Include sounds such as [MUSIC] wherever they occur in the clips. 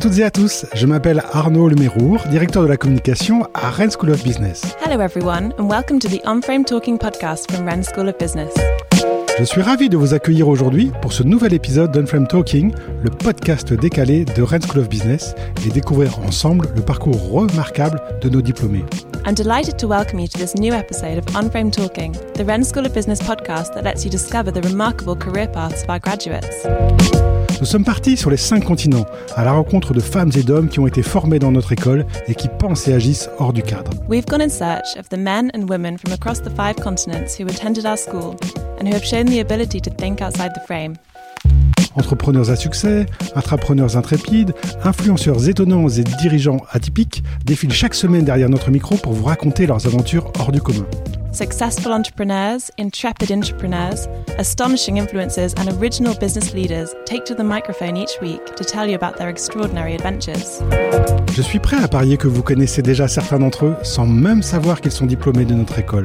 toutes et à tous, je m'appelle Arnaud Lemérour, directeur de la communication à Rennes School of Business. Hello everyone and welcome to the On-Frame Talking podcast from Rennes School of Business. Je suis ravi de vous accueillir aujourd'hui pour ce nouvel épisode d'Unframe Talking, le podcast décalé de Rennes School of Business et découvrir ensemble le parcours remarquable de nos diplômés. I'm delighted to welcome you to this new episode of On-Frame Talking, the Rennes School of Business podcast that lets you discover the remarkable career paths of our graduates. Nous sommes partis sur les cinq continents, à la rencontre de femmes et d'hommes qui ont été formés dans notre école et qui pensent et agissent hors du cadre. We've gone in search of the men and women from across the five continents who attended our school and who have shown the ability to think outside the frame. Entrepreneurs à succès, intrapreneurs intrépides, influenceurs étonnants et dirigeants atypiques défilent chaque semaine derrière notre micro pour vous raconter leurs aventures hors du commun. Successful entrepreneurs, intrepid entrepreneurs, astonishing influencers, and original business leaders take to the microphone each week to tell you about their extraordinary adventures. Je suis prêt à parier que vous connaissez déjà certains d'entre eux sans même savoir qu'ils sont diplômés de notre école.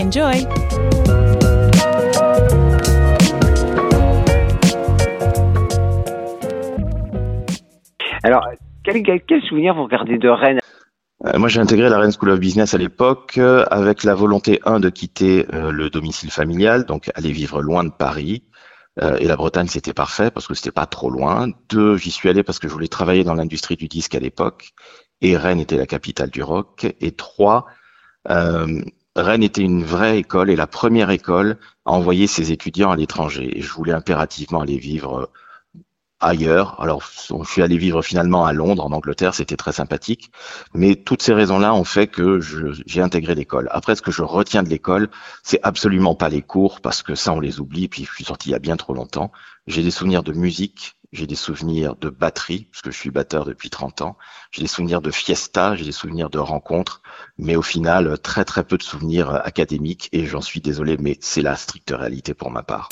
Enjoy! Alors, quel, quel, quel souvenir vous regardez de Rennes? Euh, moi, j'ai intégré la Rennes School of Business à l'époque euh, avec la volonté, un, de quitter euh, le domicile familial, donc aller vivre loin de Paris. Euh, et la Bretagne, c'était parfait parce que c'était pas trop loin. Deux, j'y suis allé parce que je voulais travailler dans l'industrie du disque à l'époque. Et Rennes était la capitale du rock. Et trois, euh, Rennes était une vraie école et la première école à envoyer ses étudiants à l'étranger. Et je voulais impérativement aller vivre ailleurs. Alors, je suis allé vivre finalement à Londres, en Angleterre, c'était très sympathique. Mais toutes ces raisons-là ont fait que j'ai intégré l'école. Après, ce que je retiens de l'école, c'est absolument pas les cours, parce que ça, on les oublie. Puis, je suis sorti il y a bien trop longtemps. J'ai des souvenirs de musique, j'ai des souvenirs de batterie, parce que je suis batteur depuis 30 ans. J'ai des souvenirs de fiesta, j'ai des souvenirs de rencontres. Mais au final, très très peu de souvenirs académiques. Et j'en suis désolé, mais c'est la stricte réalité pour ma part.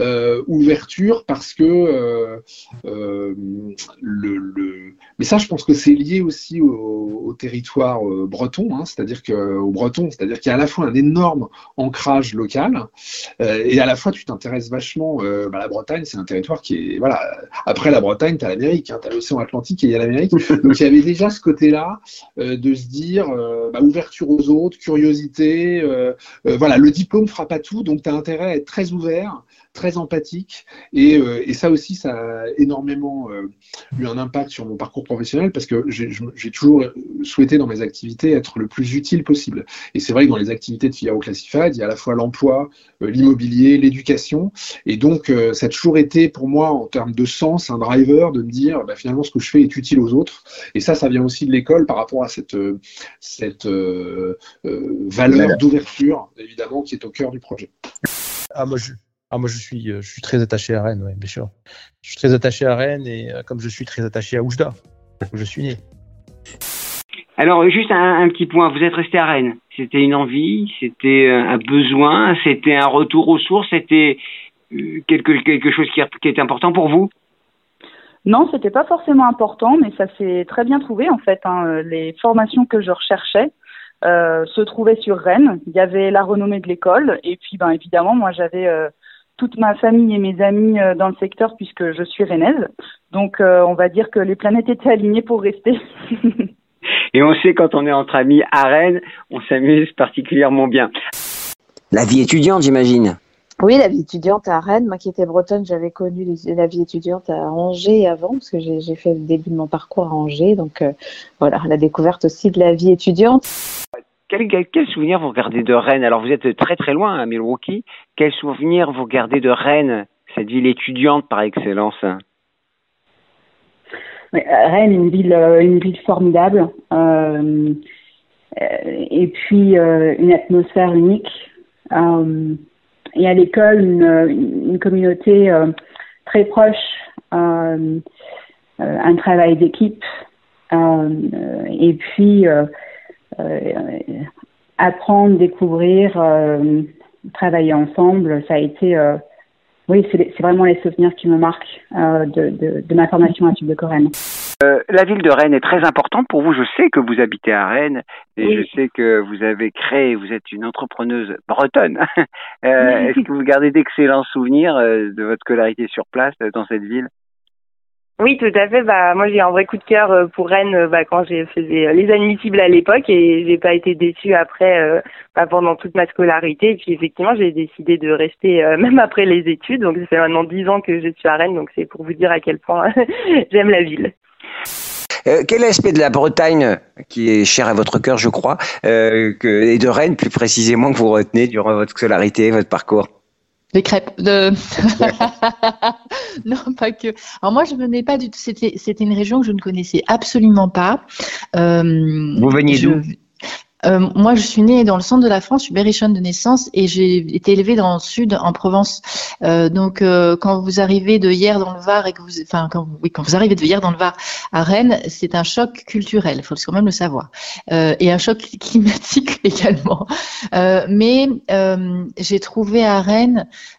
Euh, ouverture parce que euh, euh, le, le, mais ça je pense que c'est lié aussi au, au territoire breton hein, c'est-à-dire que au breton c'est-à-dire qu'il y a à la fois un énorme ancrage local et à la fois tu t'intéresses vachement bah, la Bretagne c'est un territoire qui est voilà après la Bretagne tu as l'Amérique hein, tu as l'océan Atlantique et il y a l'Amérique. [LAUGHS] Donc il y avait déjà ce côté là de se dire bah, ouverture aux autres curiosité voilà le diplôme fera pas tout donc tu as intérêt à être très ouvert très empathique. Et, euh, et, ça aussi ça a énormément euh, eu un impact sur mon parcours professionnel parce que j'ai toujours souhaité dans mes activités être le plus utile possible. Et c'est vrai que dans les activités de Figaro Classified il y a à la fois l'emploi euh, l'immobilier l'éducation. Et donc euh, ça a toujours été pour moi en termes de sens un driver de me dire bah, finalement ce que je fais est utile aux autres. Et ça ça vient aussi de l'école par rapport à cette cette valeur. d'ouverture évidemment qui est au cœur du projet. Ah moi je ah, moi, je suis, je suis très attaché à Rennes, oui, bien sûr. Je suis très attaché à Rennes et euh, comme je suis très attaché à Oujda, où je suis né. Alors, juste un, un, petit point. Vous êtes resté à Rennes. C'était une envie, c'était un besoin, c'était un retour aux sources, c'était quelque, quelque chose qui, qui était important pour vous? Non, c'était pas forcément important, mais ça s'est très bien trouvé en fait. Hein. Les formations que je recherchais, euh, se trouvaient sur Rennes. Il y avait la renommée de l'école et puis ben évidemment moi j'avais euh, toute ma famille et mes amis euh, dans le secteur puisque je suis rennaise. Donc euh, on va dire que les planètes étaient alignées pour rester. [LAUGHS] et on sait quand on est entre amis à Rennes, on s'amuse particulièrement bien. La vie étudiante, j'imagine. Oui, la vie étudiante à Rennes. Moi qui étais bretonne, j'avais connu les, la vie étudiante à Angers avant, parce que j'ai fait le début de mon parcours à Angers. Donc euh, voilà, la découverte aussi de la vie étudiante. Quel, souvenir vous gardez de Rennes? Alors vous êtes très très loin à Milwaukee. Quel souvenir vous gardez de Rennes, cette ville étudiante par excellence? Rennes, une ville, une ville formidable. Euh, et puis euh, une atmosphère unique. Euh, et à l'école, une, communauté très proche, un travail d'équipe. et puis apprendre, découvrir, travailler ensemble, ça a été oui, c'est vraiment les souvenirs qui me marquent euh, de, de, de, ma formation à Tube de Corène. Euh, la ville de Rennes est très importante pour vous. Je sais que vous habitez à Rennes et je sais que vous avez créé, vous êtes une entrepreneuse bretonne. [LAUGHS] euh, [LAUGHS] Est-ce que vous gardez d'excellents souvenirs euh, de votre scolarité sur place euh, dans cette ville? Oui, tout à fait. Bah, moi, j'ai un vrai coup de cœur euh, pour Rennes euh, bah, quand j'ai fait euh, les admissibles à l'époque et j'ai pas été déçue après bah, pendant toute ma scolarité. Et puis, effectivement, j'ai décidé de rester [LAUGHS] même après les études. Donc, ça fait maintenant dix ans que je suis à Rennes. Donc, c'est pour vous dire à quel point [LAUGHS] j'aime la ville. quel aspect de la Bretagne, qui est cher à votre cœur, je crois, que, et de Rennes plus précisément, que vous retenez durant votre scolarité, votre parcours? Les crêpes. De... [LAUGHS] non, pas que. Alors moi, je venais pas du tout. C'était, c'était une région que je ne connaissais absolument pas. Euh, Vous veniez d'où? Euh, moi, je suis née dans le centre de la France, je suis berrichonne de naissance et j'ai été élevée dans le sud, en Provence. Euh, donc, euh, quand vous arrivez de hier dans le Var et que vous, enfin, quand, oui, quand vous arrivez de hier dans le Var à Rennes, c'est un choc culturel, il faut quand même le savoir, euh, et un choc [LAUGHS] climatique également. Euh, mais j'ai trouvé à Rennes euh,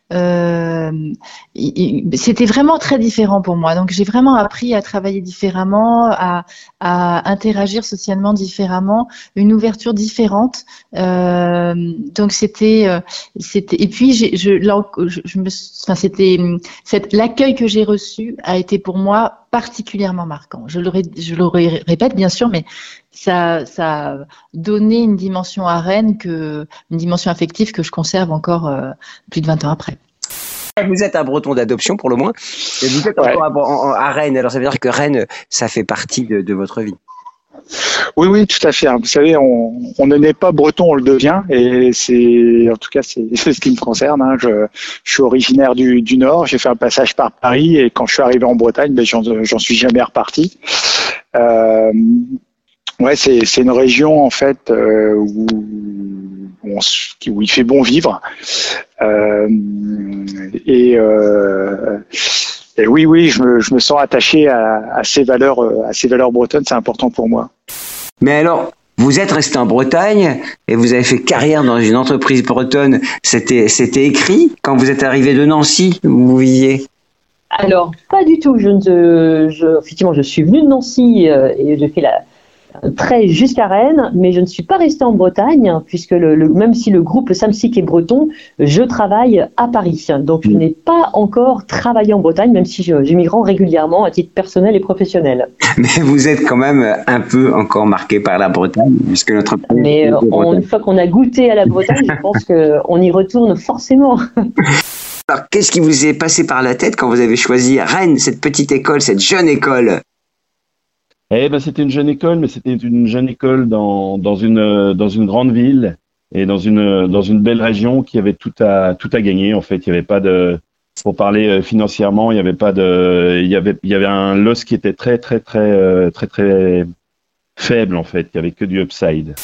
c'était vraiment très différent pour moi. Donc j'ai vraiment appris à travailler différemment, à, à, interagir socialement différemment, une ouverture différente. Euh, donc c'était, euh, c'était. Et puis je, je, je, me, enfin c'était, l'accueil que j'ai reçu a été pour moi particulièrement marquant. Je le, je le répète bien sûr, mais ça, ça a donné une dimension à Rennes, que, une dimension affective que je conserve encore euh, plus de 20 ans après. Vous êtes un breton d'adoption pour le moins, et vous êtes encore à, Rennes, alors ça veut dire que Rennes, ça fait partie de, votre vie. Oui, oui, tout à fait. Vous savez, on, ne naît pas breton, on le devient, et c'est, en tout cas, c'est [LAUGHS] ce qui me concerne. Hein. Je, suis originaire du, Nord, j'ai fait un passage par Paris, et quand je suis arrivé en Bretagne, ben, j'en suis jamais reparti. Euh, Ouais, c'est une région en fait euh, où, il fait bon vivre. Euh, et, euh, et, oui, oui, je me, je me sens attaché à, à, ces valeurs, à ces valeurs bretonnes. C'est important pour moi. Mais alors, vous êtes resté en Bretagne et vous avez fait carrière dans une entreprise bretonne. C'était c'était écrit quand vous êtes arrivé de Nancy vous viviez? Alors, pas du tout. Je, ne, je, effectivement, je suis venu de Nancy et j'ai fait la, très jusqu'à Rennes, mais je ne suis pas restée en Bretagne, puisque le, même si le groupe Samsic est breton, je travaille à Paris. Donc je mm. n'ai pas encore travaillé en Bretagne, même si j'émigre régulièrement à titre personnel et professionnel. [LAUGHS] Mais vous êtes quand même un peu encore marqué par la Bretagne, puisque notre Mais une fois qu'on a goûté à la [LAUGHS] Bretagne, je pense qu'on y retourne forcément. [LAUGHS] Alors, qu'est-ce qui vous est passé par la tête quand vous avez choisi Rennes, cette petite école, cette jeune école? Eh ben, c'était une jeune école, mais c'était une jeune école dans, dans, une, dans une grande ville et dans une, dans une belle région qui avait tout à, tout à gagner. En fait, il n'y avait pas de, pour parler euh, financièrement, il n'y avait pas de, il y avait, il y avait un loss qui était très, très, très, euh, très, très, faible en fait. Il n'y avait que du upside.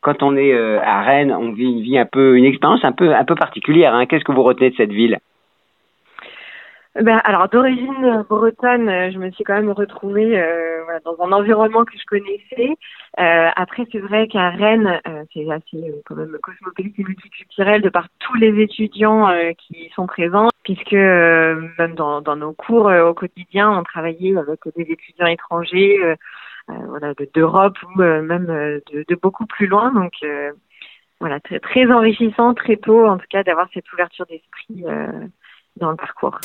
Quand on est euh, à Rennes, on vit une vie un peu, une expérience un peu, un peu particulière. Hein. Qu'est-ce que vous retenez de cette ville? Ben, alors d'origine bretonne, euh, je me suis quand même retrouvée euh, voilà, dans un environnement que je connaissais. Euh, après, c'est vrai qu'à Rennes, euh, c'est assez quand même cosmopolite et multiculturel de par tous les étudiants qui sont présents, puisque même dans, dans, nos cours au quotidien, on travaillait avec des étudiants étrangers, voilà, d'Europe ou même de, de, beaucoup plus loin. Donc voilà, très, très enrichissant très tôt, en tout cas, d'avoir cette ouverture d'esprit dans le parcours.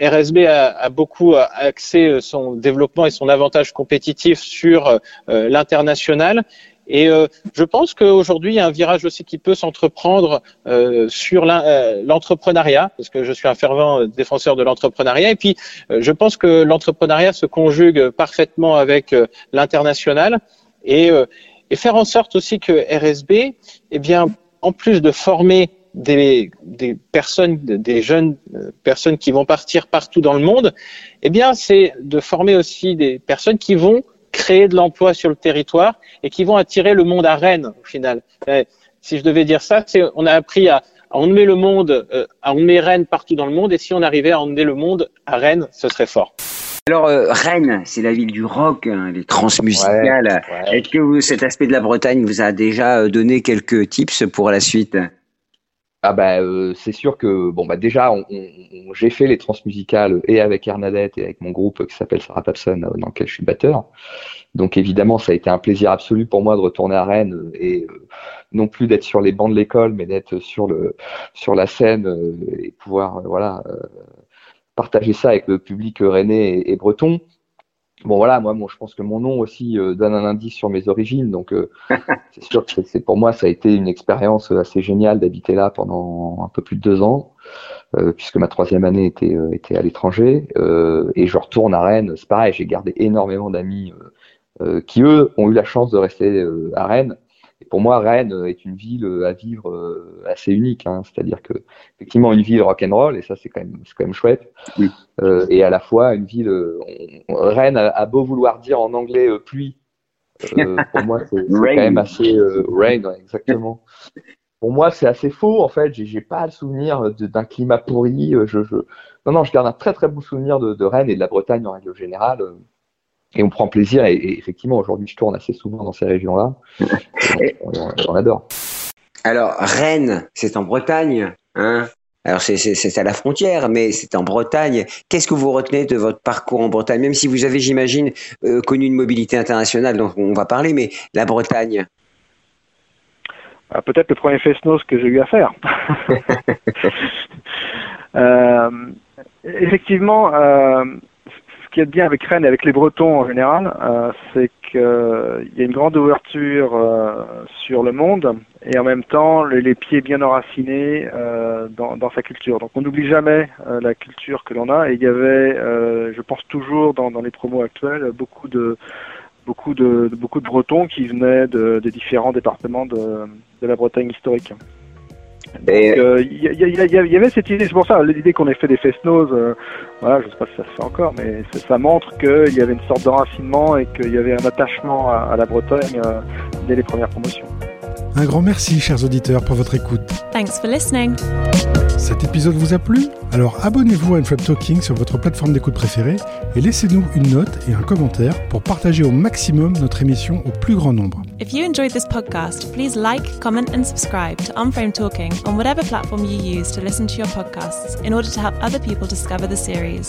RSB a, beaucoup axé son développement et son avantage compétitif sur euh, l'international. Et euh, je pense qu'aujourd'hui, il y a un virage aussi qui peut s'entreprendre euh, sur l'entrepreneuriat, parce que je suis un fervent défenseur de l'entrepreneuriat. Et puis, je pense que l'entrepreneuriat se conjugue parfaitement avec l'international et, et, faire en sorte aussi que RSB, eh bien, en plus de former des, des personnes, des jeunes euh, personnes qui vont partir partout dans le monde, eh bien, c'est de former aussi des personnes qui vont créer de l'emploi sur le territoire et qui vont attirer le monde à Rennes au final. si je devais dire ça, c'est on a appris à, à emmener le monde, euh, à emmener Rennes partout dans le monde et si on arrivait à emmener le monde à Rennes, ce serait fort. Alors, euh, Rennes, c'est la ville du rock, hein, les transmusicales. Est-ce que vous, cet aspect de la Bretagne vous a déjà euh, donné quelques tips pour la suite? Ah bah euh, c'est sûr que bon bah déjà j'ai fait les transmusicales et avec Hernadette et avec mon groupe qui s'appelle Sarah Papson dans lequel je suis batteur. Donc évidemment ça a été un plaisir absolu pour moi de retourner à Rennes et non plus d'être sur les bancs de l'école mais d'être sur le sur la scène et pouvoir voilà partager ça avec le public rennais et, breton. Bon voilà, moi, je pense que mon nom aussi euh, donne un indice sur mes origines, donc euh, [LAUGHS] c'est sûr que c'est pour moi ça a été une expérience assez géniale d'habiter là pendant un peu plus de deux ans, euh, puisque ma troisième année était était à l'étranger et je retourne à Rennes. C'est pareil, j'ai gardé énormément d'amis qui eux ont eu la chance de rester à Rennes pour moi, Rennes est une ville à vivre euh, assez unique. Hein. C'est-à-dire que effectivement une ville rock and roll et ça c'est quand même c'est quand même chouette. Euh, et à la fois une ville. Euh, Rennes a, beau vouloir dire en anglais pluie. [LAUGHS] pour moi, c'est quand même assez rain, exactement. Pour moi, c'est assez faux en fait. J'ai pas le souvenir d'un climat pourri. Je, je, Non, non, je garde un très très bon souvenir de, de Rennes et de la Bretagne en règle générale et on prend plaisir. Et, effectivement, aujourd'hui, je tourne assez souvent dans ces régions-là. [LAUGHS] on, adore. Alors, Rennes, c'est en Bretagne, hein? Alors c'est à la frontière, mais c'est en Bretagne. Qu'est-ce que vous retenez de votre parcours en Bretagne, même si vous avez, j'imagine, euh, connu une mobilité internationale dont on va parler, mais la Bretagne ah, Peut-être le premier Fesnos que j'ai eu à faire. [LAUGHS] [LAUGHS] euh, effectivement, euh, qui est bien avec Rennes et avec les Bretons en général, euh, c'est qu'il euh, y a une grande ouverture euh, sur le monde et en même temps les, pieds bien enracinés dans, dans, sa culture. Donc on n'oublie jamais la culture que l'on a et il y avait, je pense toujours dans, les promos actuels, beaucoup de Bretons qui venaient de, des différents départements de la Bretagne historique. Il y, avait cette idée, c'est pour ça l'idée qu'on ait fait des fest-noz, euh, voilà, je sais pas si ça se fait encore, mais ça montre qu'il y avait une sorte d'enracinement et qu'il y avait un attachement à, la Bretagne euh, dès les premières promotions. Un grand merci, chers auditeurs, pour votre écoute. Thanks for listening. Cet épisode vous a plu? Alors abonnez-vous à Unflap Talking sur votre plateforme d'écoute préférée et laissez-nous une note et un commentaire pour partager au maximum notre émission au plus grand nombre. If you enjoyed this podcast, please like, comment and subscribe to Unframed Talking on whatever platform you use to listen to your podcasts in order to help other people discover the series.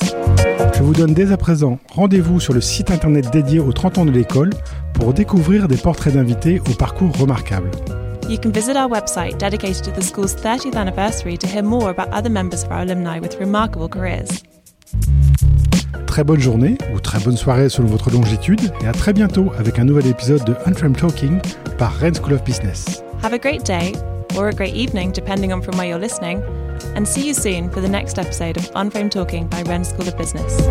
Je vous donne dès à présent rendez-vous sur le site internet dédié aux 30 ans de l'école pour découvrir des portraits d'invités au parcours remarquable. You can visit our website dedicated to the school's 30th anniversary to hear more about other members of our alumni with remarkable careers. Très bonne journée ou très bonne soirée selon votre longitude et à très bientôt avec un nouvel épisode de Unframed Talking par Rennes School of Business. Have a great day or a great evening depending on from where you're listening and see you soon for the next episode of Unframed Talking by Rennes School of Business.